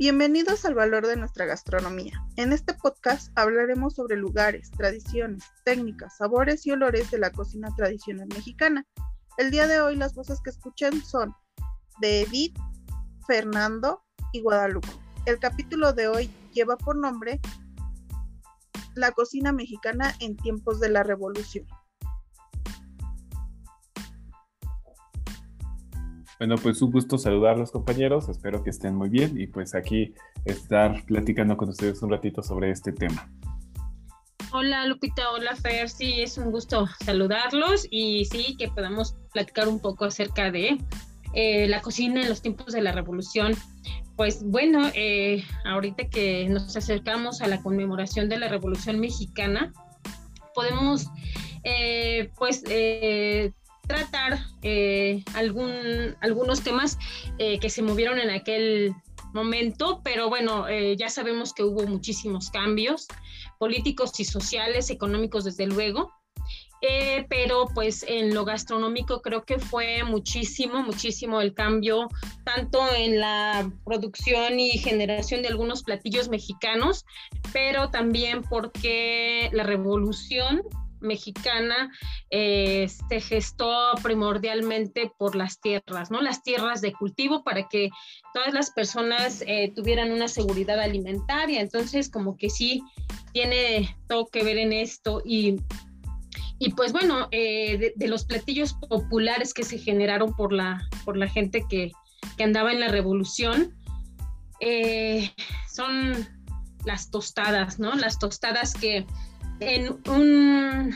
Bienvenidos al valor de nuestra gastronomía. En este podcast hablaremos sobre lugares, tradiciones, técnicas, sabores y olores de la cocina tradicional mexicana. El día de hoy las voces que escuchen son de Edith, Fernando y Guadalupe. El capítulo de hoy lleva por nombre La cocina mexicana en tiempos de la revolución. Bueno, pues un gusto saludarlos compañeros, espero que estén muy bien y pues aquí estar platicando con ustedes un ratito sobre este tema. Hola Lupita, hola Fer, sí, es un gusto saludarlos y sí, que podamos platicar un poco acerca de eh, la cocina en los tiempos de la revolución. Pues bueno, eh, ahorita que nos acercamos a la conmemoración de la Revolución Mexicana, podemos eh, pues tratar eh, algún, algunos temas eh, que se movieron en aquel momento, pero bueno, eh, ya sabemos que hubo muchísimos cambios políticos y sociales, económicos desde luego, pero pues en lo gastronómico creo que fue muchísimo, muchísimo el cambio, tanto en la producción y generación de algunos platillos mexicanos, pero también porque la revolución mexicana eh, se gestó primordialmente por las tierras, ¿no? Las tierras de cultivo para que todas las personas eh, tuvieran una seguridad alimentaria. Entonces, como que sí tiene todo que ver en esto y y pues bueno, eh, de, los platillos populares que se generaron por la, por la gente que, que andaba en la revolución, son las tostadas, ¿no? Las tostadas que en un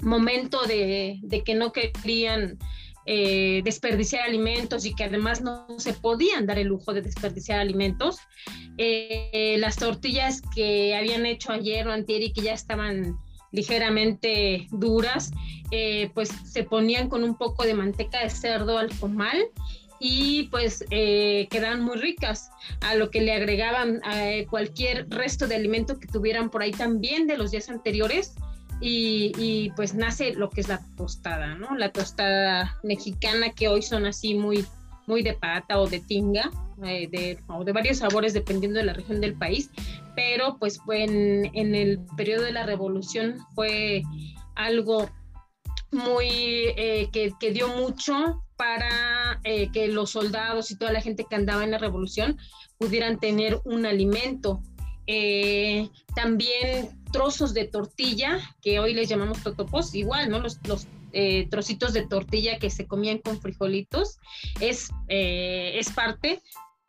momento de, que no querían eh, desperdiciar alimentos y que además no se podían dar el lujo de desperdiciar alimentos, eh, las tortillas que habían hecho ayer o antier y que ya estaban ligeramente duras, eh, pues se ponían con un poco de manteca de cerdo al comal y pues eh, quedaban muy ricas, a lo que le agregaban eh, cualquier resto de alimento que tuvieran por ahí también de los días anteriores y, pues nace lo que es la tostada, ¿no? La tostada mexicana que hoy son así muy, muy de pata o de tinga, eh, de, o de varios sabores dependiendo de la región del país, pero pues en, en el periodo de la revolución fue algo muy que, que, dio mucho para eh, que los soldados y toda la gente que andaba en la revolución pudieran tener un alimento. Eh, también trozos de tortilla, que hoy les llamamos totopos, igual, ¿no? Los, eh, trocitos de tortilla que se comían con frijolitos, es, es parte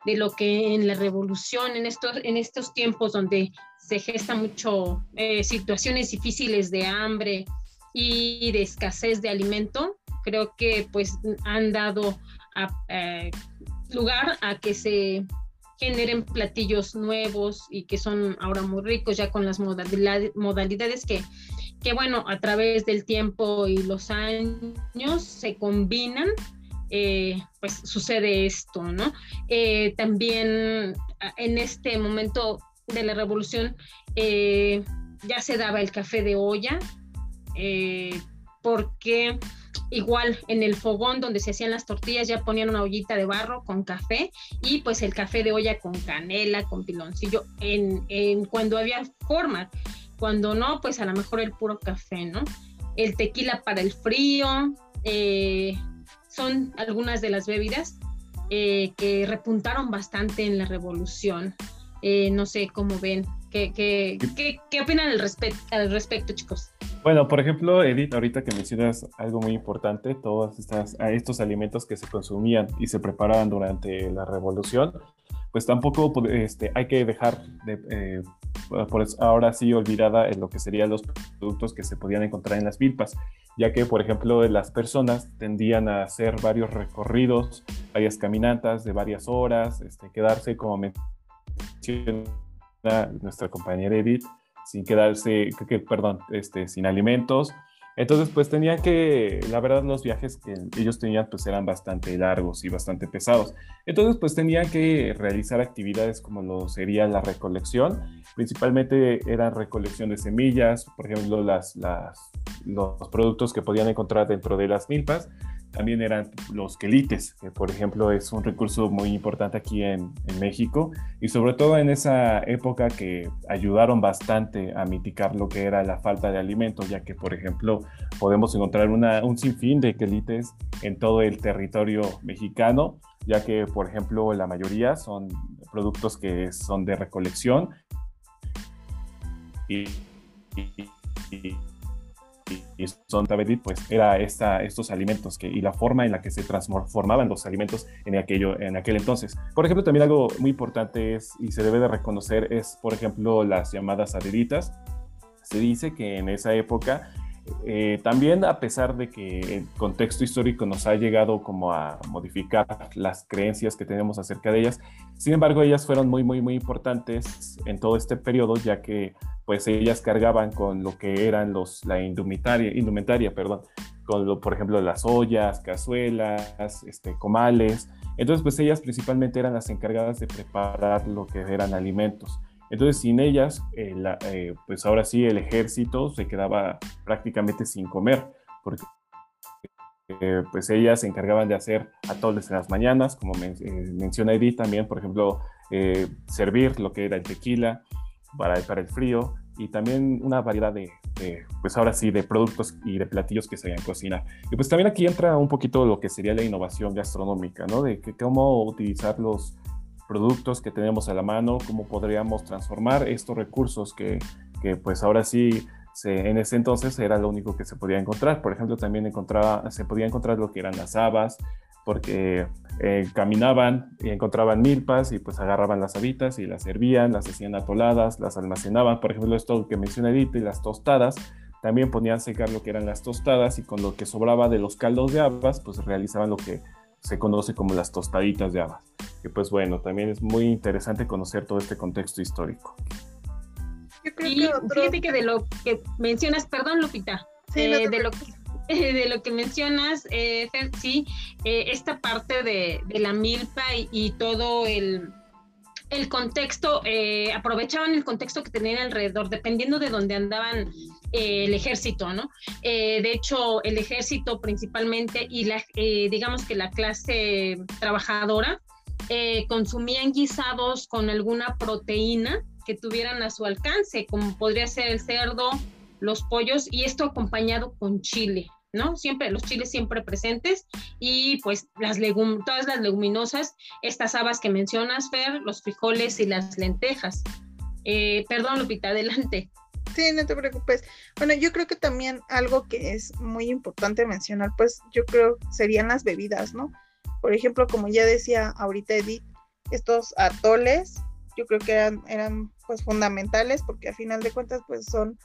de lo que en la revolución, en estos, en estos tiempos donde se gesta mucho situaciones difíciles de hambre y de escasez de alimento, creo que pues han dado eh, lugar a que se generen platillos nuevos y que son ahora muy ricos ya con las modalidades, que, que, bueno, a través del tiempo y los años se combinan, eh, pues sucede esto, ¿no? Eh, también en este momento de la revolución ya se daba el café de olla, porque Igual en el fogón donde se hacían las tortillas ya ponían una ollita de barro con café y pues el café de olla con canela, con piloncillo, en, en cuando había forma. Cuando no, pues a lo mejor el puro café, ¿no? El tequila para el frío, eh, son algunas de las bebidas eh, que repuntaron bastante en la revolución. Eh, no sé cómo ven. ¿Qué, qué, qué, qué opinan al, al respecto, chicos? Bueno, por ejemplo, Edith, ahorita que mencionas algo muy importante, todos estas, estos alimentos que se consumían y se preparaban durante la revolución, pues tampoco este, hay que dejar de, eh, por ahora sí olvidada en lo que serían los productos que se podían encontrar en las milpas, ya que, por ejemplo, las personas tendían a hacer varios recorridos, varias caminatas de varias horas, este, quedarse, como menciona nuestra compañera Edith, sin quedarse, que, perdón, este, sin alimentos. Entonces, pues tenían que, la verdad, los viajes que ellos tenían, pues eran bastante largos y bastante pesados. Entonces, pues tenían que realizar actividades como lo sería la recolección. Principalmente eran recolección de semillas, por ejemplo, las, las, los productos que podían encontrar dentro de las milpas. También eran los quelites, que por ejemplo es un recurso muy importante aquí en, México y sobre todo en esa época que ayudaron bastante a mitigar lo que era la falta de alimentos, ya que por ejemplo podemos encontrar un sinfín de quelites en todo el territorio mexicano, ya que por ejemplo la mayoría son productos que son de recolección. Y son pues era esta, estos alimentos que, y la forma en la que se transformaban los alimentos en, aquello, en aquel entonces. Por ejemplo, también algo muy importante es, y se debe de reconocer, es, por ejemplo, las llamadas aderitas. Se dice que en esa época eh, también a pesar de que el contexto histórico nos ha llegado como a modificar las creencias que tenemos acerca de ellas, sin embargo ellas fueron muy, muy, muy importantes en todo este periodo, ya que pues ellas cargaban con lo que eran los, la indumentaria, indumentaria perdón, con lo, por ejemplo las ollas, cazuelas, este, comales. Entonces pues ellas principalmente eran las encargadas de preparar lo que eran alimentos. Entonces sin ellas, eh, eh, pues ahora sí el ejército se quedaba prácticamente sin comer, porque eh, pues ellas se encargaban de hacer atoles en las mañanas, como menciona Edith también, por ejemplo, servir lo que era el tequila para, para el frío, y también una variedad de, pues ahora sí, de productos y de platillos que se cocinar. Y pues también aquí entra un poquito lo que sería la innovación gastronómica, ¿no? De que cómo utilizar los productos que tenemos a la mano, cómo podríamos transformar estos recursos que, que pues ahora sí se, en ese entonces era lo único que se podía encontrar. Por ejemplo, también encontraba, se podía encontrar lo que eran las habas, porque eh, caminaban y encontraban milpas y pues agarraban las habitas y las servían, las hacían atoladas, las almacenaban. Por ejemplo, esto que menciona Edith y las tostadas, también ponían secar lo que eran las tostadas y con lo que sobraba de los caldos de habas, pues realizaban lo que se conoce como las tostaditas de habas. Y pues bueno, también es muy interesante conocer todo este contexto histórico. Yo creo que fíjate que de lo que mencionas, perdón Lupita, eh, de lo que de lo que mencionas, eh, sí, eh, esta parte de, la milpa y, todo el, contexto, eh, aprovechaban el contexto que tenían alrededor, dependiendo de dónde andaban el ejército, ¿no? de hecho, el ejército principalmente y la, digamos que la clase trabajadora consumían guisados con alguna proteína que tuvieran a su alcance, como podría ser el cerdo, los pollos y esto acompañado con chile, ¿no? Siempre, los chiles siempre presentes y pues las legum todas las leguminosas, estas habas que mencionas, Fer, los frijoles y las lentejas. Eh, perdón, Lupita, adelante. Sí, no te preocupes. Bueno, yo creo que también algo que es muy importante mencionar, pues yo creo serían las bebidas, ¿no? Por ejemplo, como ya decía ahorita Edith, estos atoles, yo creo que eran, eran pues fundamentales porque a final de cuentas pues son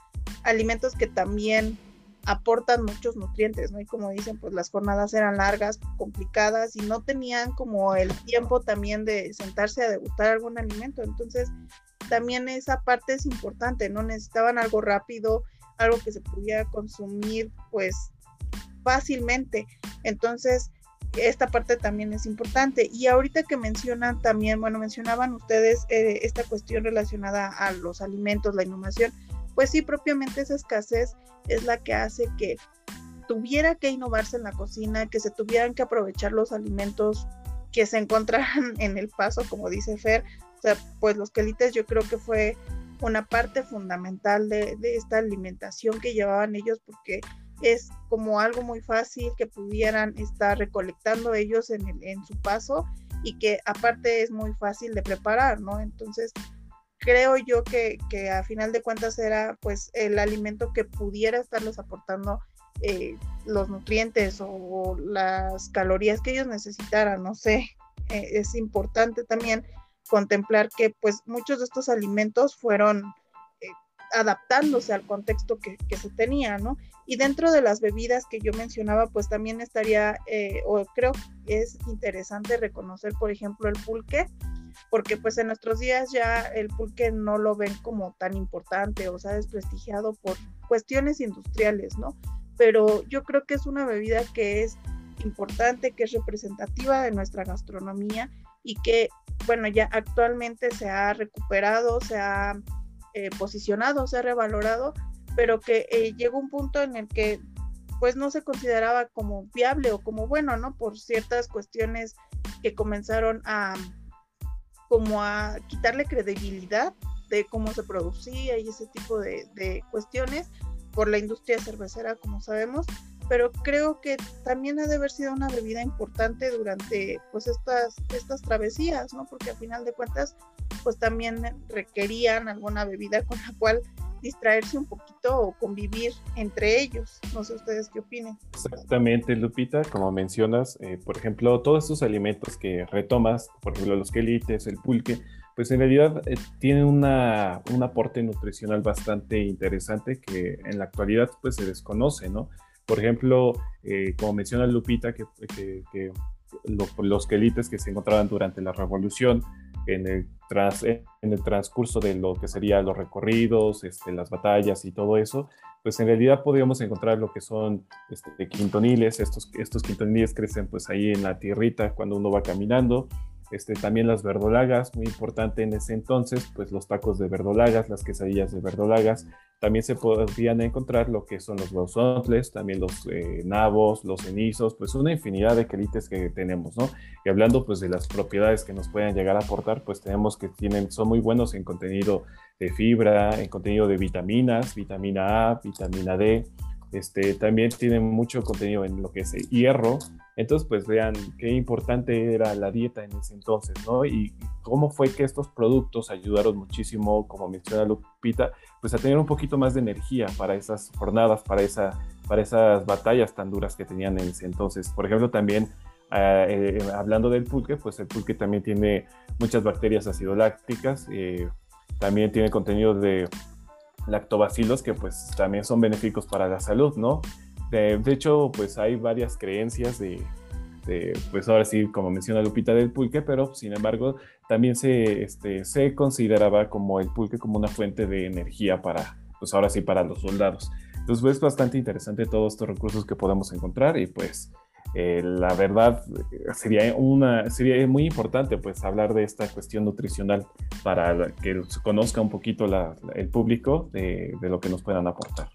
alimentos que también aportan muchos nutrientes, ¿no? Y como dicen, pues las jornadas eran largas, complicadas y no tenían como el tiempo también de sentarse a degustar algún alimento. Entonces, también esa parte es importante, ¿no? Necesitaban algo rápido, algo que se pudiera consumir, pues, fácilmente. Entonces, esta parte también es importante. Y ahorita que mencionan también, bueno, mencionaban ustedes eh, esta cuestión relacionada a los alimentos, la innovación pues sí, propiamente esa escasez es la que hace que tuviera que innovarse en la cocina, que se tuvieran que aprovechar los alimentos que se encontraran en el paso, como dice Fer. O sea, pues los quelites yo creo que fue una parte fundamental de, esta alimentación que llevaban ellos porque es como algo muy fácil que pudieran estar recolectando ellos en, en su paso y que aparte es muy fácil de preparar, ¿no? Entonces, creo yo que, a final de cuentas era pues el alimento que pudiera estarles aportando eh, los nutrientes o, las calorías que ellos necesitaran, no sé, eh, es importante también contemplar que pues muchos de estos alimentos fueron eh, adaptándose al contexto que, que, se tenía, ¿no? Y dentro de las bebidas que yo mencionaba, pues también estaría, o creo que es interesante reconocer, por ejemplo, el pulque, porque pues en nuestros días ya el pulque no lo ven como tan importante o se ha desprestigiado por cuestiones industriales, ¿no? Pero yo creo que es una bebida que es importante, que es representativa de nuestra gastronomía y que, bueno, ya actualmente se ha recuperado, se ha eh, posicionado, se ha revalorado, pero que eh, llega un punto en el que pues no se consideraba como viable o como bueno, ¿no? Por ciertas cuestiones que comenzaron a como a quitarle credibilidad de cómo se producía y ese tipo de, cuestiones por la industria cervecera, como sabemos, pero creo que también ha de haber sido una bebida importante durante pues estas, estas travesías, ¿no? Porque al final de cuentas, pues también requerían alguna bebida con la cual distraerse un poquito o convivir entre ellos. No sé ustedes qué opinan. Exactamente, Lupita, como mencionas, eh, por ejemplo, todos estos alimentos que retomas, por ejemplo, los quelites, el pulque, pues en realidad eh, tienen una, un aporte nutricional bastante interesante que en la actualidad pues se desconoce, ¿no? Por ejemplo, eh, como menciona Lupita, que, los quelites que se encontraban durante la revolución, en el, transcurso de lo que serían los recorridos, este, las batallas y todo eso, pues en realidad podríamos encontrar lo que son este, quintoniles, estos, estos quintoniles crecen pues ahí en la tierrita cuando uno va caminando, este, también las verdolagas, muy importante en ese entonces, pues los tacos de verdolagas, las quesadillas de verdolagas, también se podrían encontrar lo que son los huesontles, también los eh, nabos, los cenizos, pues una infinidad de quelites que tenemos, ¿no? Y hablando pues de las propiedades que nos pueden llegar a aportar, pues tenemos que tienen, son muy buenos en contenido de fibra, en contenido de vitaminas, vitamina A, vitamina D, este, también tienen mucho contenido en lo que es hierro, entonces, pues vean qué importante era la dieta en ese entonces, ¿no? Y cómo fue que estos productos ayudaron muchísimo, como menciona Lupita, pues a tener un poquito más de energía para esas jornadas, para, esa, para esas batallas tan duras que tenían en ese entonces. Por ejemplo, también ah, eh, hablando del pulque, pues el pulque también tiene muchas bacterias acidolácticas, eh, también tiene contenido de lactobacilos que pues también son benéficos para la salud, ¿no? De, hecho, pues hay varias creencias de, pues ahora sí, como menciona Lupita, del pulque, pero sin embargo también se, este, se consideraba como el pulque como una fuente de energía para, pues ahora sí, para los soldados. Entonces pues, es bastante interesante todos estos recursos que podemos encontrar y pues eh, la verdad sería, una, sería muy importante pues hablar de esta cuestión nutricional para que se conozca un poquito el público de, de lo que nos puedan aportar.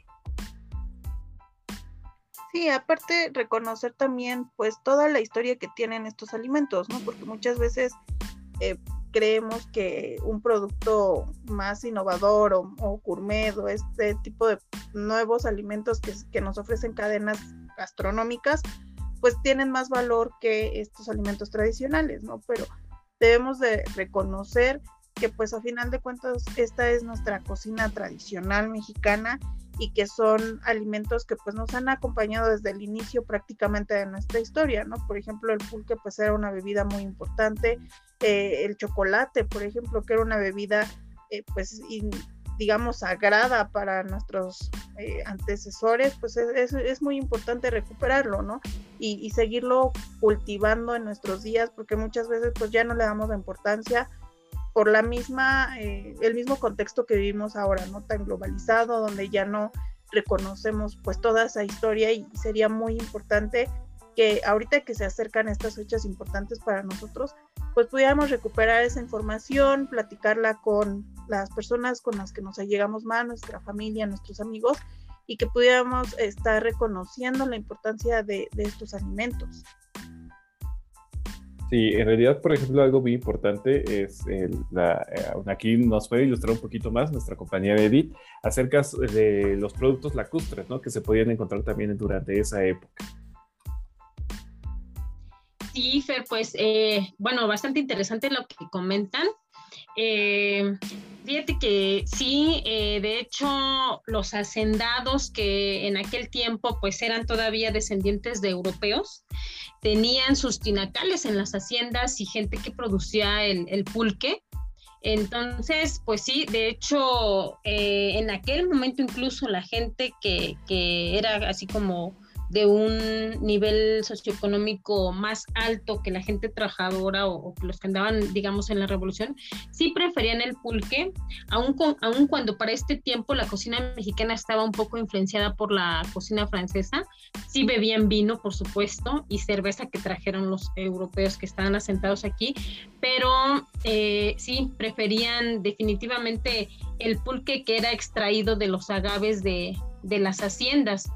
Sí, aparte reconocer también pues toda la historia que tienen estos alimentos, ¿no? Porque muchas veces eh, creemos que un producto más innovador o, o, gourmet o este tipo de nuevos alimentos que, que nos ofrecen cadenas gastronómicas, pues tienen más valor que estos alimentos tradicionales, ¿no? Pero debemos de reconocer que pues a final de cuentas esta es nuestra cocina tradicional mexicana y que son alimentos que pues nos han acompañado desde el inicio prácticamente de nuestra historia, ¿no? Por ejemplo, el pulque pues era una bebida muy importante, eh, el chocolate, por ejemplo, que era una bebida eh, pues digamos sagrada para nuestros eh, antecesores, pues es, es, muy importante recuperarlo, ¿no? Y, seguirlo cultivando en nuestros días, porque muchas veces pues ya no le damos la importancia por la misma, eh, el mismo contexto que vivimos ahora, ¿no? Tan globalizado, donde ya no reconocemos pues toda esa historia y sería muy importante que ahorita que se acercan estas fechas importantes para nosotros, pues pudiéramos recuperar esa información, platicarla con las personas con las que nos allegamos más, nuestra familia, nuestros amigos, y que pudiéramos estar reconociendo la importancia de, estos alimentos. Sí, en realidad, por ejemplo, algo muy importante es, la, eh, aquí nos puede ilustrar un poquito más nuestra compañera Edith acerca de los productos lacustres, ¿no? Que se podían encontrar también durante esa época. Sí, Fer, pues, eh, bueno, bastante interesante lo que comentan. Eh, fíjate que sí, de hecho, los hacendados que en aquel tiempo pues eran todavía descendientes de europeos, tenían sus tinacales en las haciendas y gente que producía el, pulque. Entonces, pues sí, de hecho, eh, en aquel momento incluso la gente que, que era así como de un nivel socioeconómico más alto que la gente trabajadora o, los que andaban, digamos, en la revolución, sí preferían el pulque, aun, aun cuando para este tiempo la cocina mexicana estaba un poco influenciada por la cocina francesa, sí bebían vino, por supuesto, y cerveza que trajeron los europeos que estaban asentados aquí, pero eh, sí preferían definitivamente el pulque que era extraído de los agaves de, de las haciendas.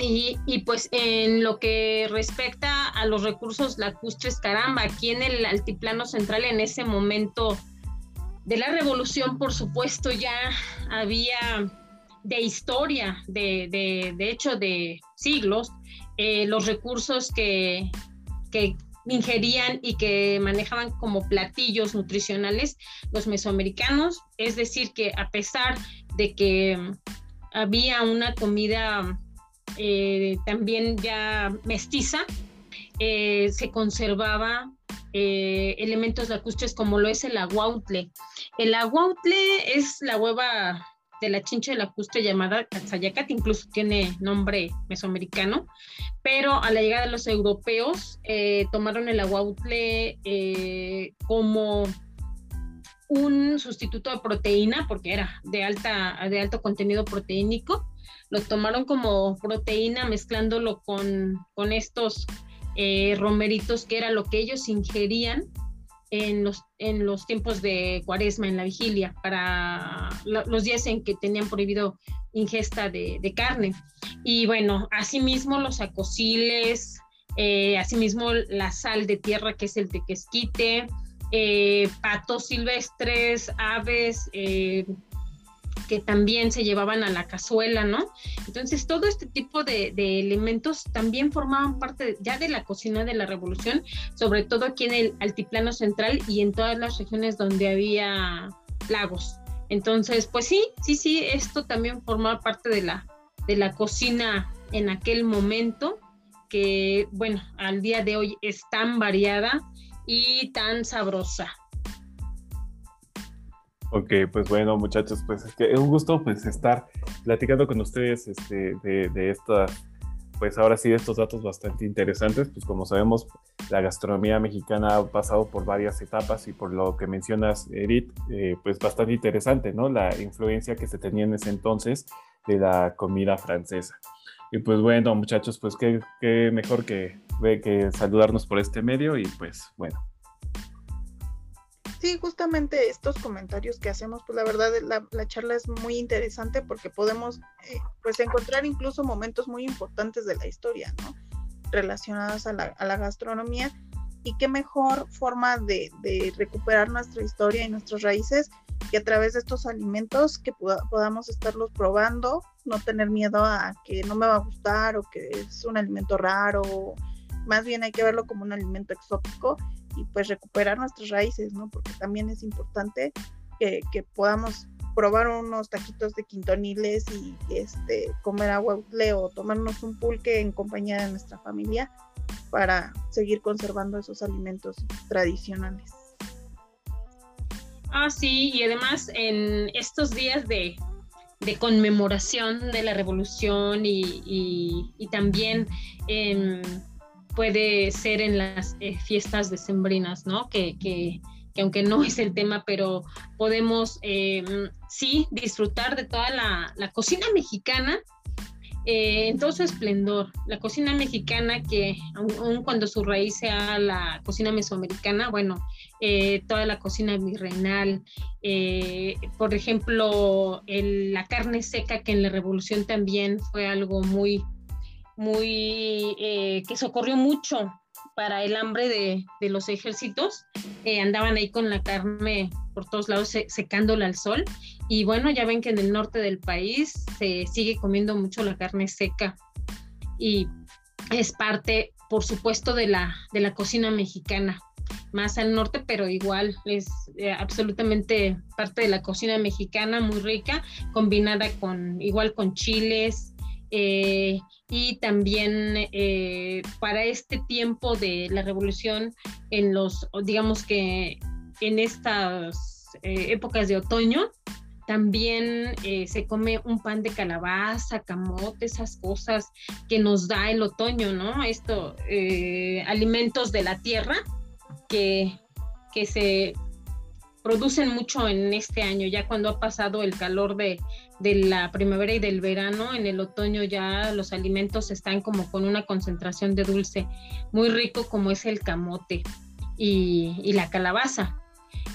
Y, y, pues en lo que respecta a los recursos lacustres, caramba, aquí en el altiplano central en ese momento de la revolución, por supuesto, ya había de historia, de, de, de hecho de siglos, eh, los recursos que, que ingerían y que manejaban como platillos nutricionales los mesoamericanos, es decir, que a pesar de que había una comida eh, también ya mestiza, eh, se conservaba eh, elementos lacustres como lo es el aguautle. El aguautle es la hueva de la chincha lacustre llamada Katsayakat, incluso tiene nombre mesoamericano, pero a la llegada de los europeos tomaron el aguautle como un sustituto de proteína, porque era de, alta, de alto contenido proteínico, lo tomaron como proteína mezclándolo con, con estos eh, romeritos, que era lo que ellos ingerían en los, en los tiempos de cuaresma, en la vigilia, para los días en que tenían prohibido ingesta de, carne. Y bueno, asimismo los acosiles, eh, asimismo la sal de tierra, que es el tequesquite, eh, patos silvestres, aves, que también se llevaban a la cazuela, ¿no? Entonces, todo este tipo de, elementos también formaban parte ya de la cocina de la revolución, sobre todo aquí en el altiplano central y en todas las regiones donde había lagos. Entonces, pues sí, sí, sí, esto también formaba parte de la, de la cocina en aquel momento, que, bueno, al día de hoy es tan variada y tan sabrosa. Ok, pues bueno, muchachos, pues es que un gusto pues estar platicando con ustedes este, de, de pues ahora sí, de estos datos bastante interesantes. Pues como sabemos, la gastronomía mexicana ha pasado por varias etapas y por lo que mencionas, Edith, eh, pues bastante interesante, ¿no? La influencia que se tenía en ese entonces de la comida francesa. Y pues bueno, muchachos, pues qué, qué mejor que, que saludarnos por este medio y pues bueno. Sí, justamente estos comentarios que hacemos, pues la verdad la, charla es muy interesante porque podemos eh, pues encontrar incluso momentos muy importantes de la historia, ¿no? Relacionados a la, a la gastronomía y qué mejor forma de, de, recuperar nuestra historia y nuestras raíces que a través de estos alimentos que podamos estarlos probando, no tener miedo a que no me va a gustar o que es un alimento raro, más bien hay que verlo como un alimento exótico y pues recuperar nuestras raíces, ¿no? Porque también es importante que, podamos probar unos taquitos de quintoniles y este comer agua o tomarnos un pulque en compañía de nuestra familia para seguir conservando esos alimentos tradicionales. Ah, sí, y además en estos días de, conmemoración de la revolución y, también puede ser en las eh, fiestas decembrinas, ¿no? Que, que, aunque no es el tema, pero podemos em, sí disfrutar de toda la cocina mexicana eh, en todo su esplendor. La cocina mexicana, que aun, cuando su raíz sea la cocina mesoamericana, bueno, eh, toda la cocina virreinal, eh, por ejemplo, la carne seca, que en la revolución también fue algo muy, muy, que socorrió mucho para el hambre de, de los ejércitos. andaban ahí con la carne por todos lados secándola al sol y bueno, ya ven que en el norte del país se sigue comiendo mucho la carne seca y es parte, por supuesto, de la, de la cocina mexicana. Más al norte, pero igual es eh, absolutamente parte de la cocina mexicana, muy rica, combinada con igual con chiles, eh, y también eh, para este tiempo de la revolución en los digamos que en estas épocas de otoño también eh, se come un pan de calabaza, camote, esas cosas que nos da el otoño, ¿no? Esto, eh, alimentos de la tierra que, que se producen mucho en este año, ya cuando ha pasado el calor de, la primavera y del verano, en el otoño ya los alimentos están como con una concentración de dulce muy rico como es el camote y, y la calabaza.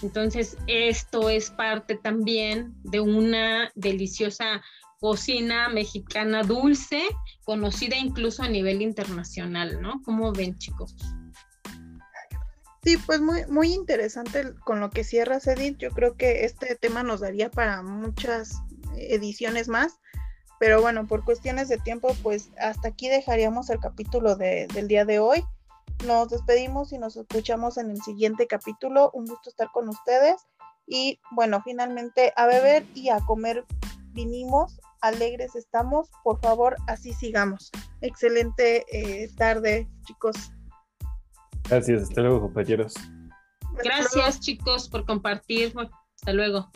Entonces, esto es parte también de una deliciosa cocina mexicana dulce conocida incluso a nivel internacional, ¿no? ¿Cómo ven, chicos? Sí, pues muy, muy interesante con lo que cierra Edith. Yo creo que este tema nos daría para muchas ediciones más, pero bueno, por cuestiones de tiempo, pues hasta aquí dejaríamos el capítulo del día de hoy. Nos despedimos y nos escuchamos en el siguiente capítulo. Un gusto estar con ustedes. Y bueno, finalmente a beber y a comer vinimos, alegres estamos, por favor, así sigamos. Excelente eh, tarde, chicos. Gracias, hasta luego, compañeros. Gracias, chicos, por compartir. Hasta luego.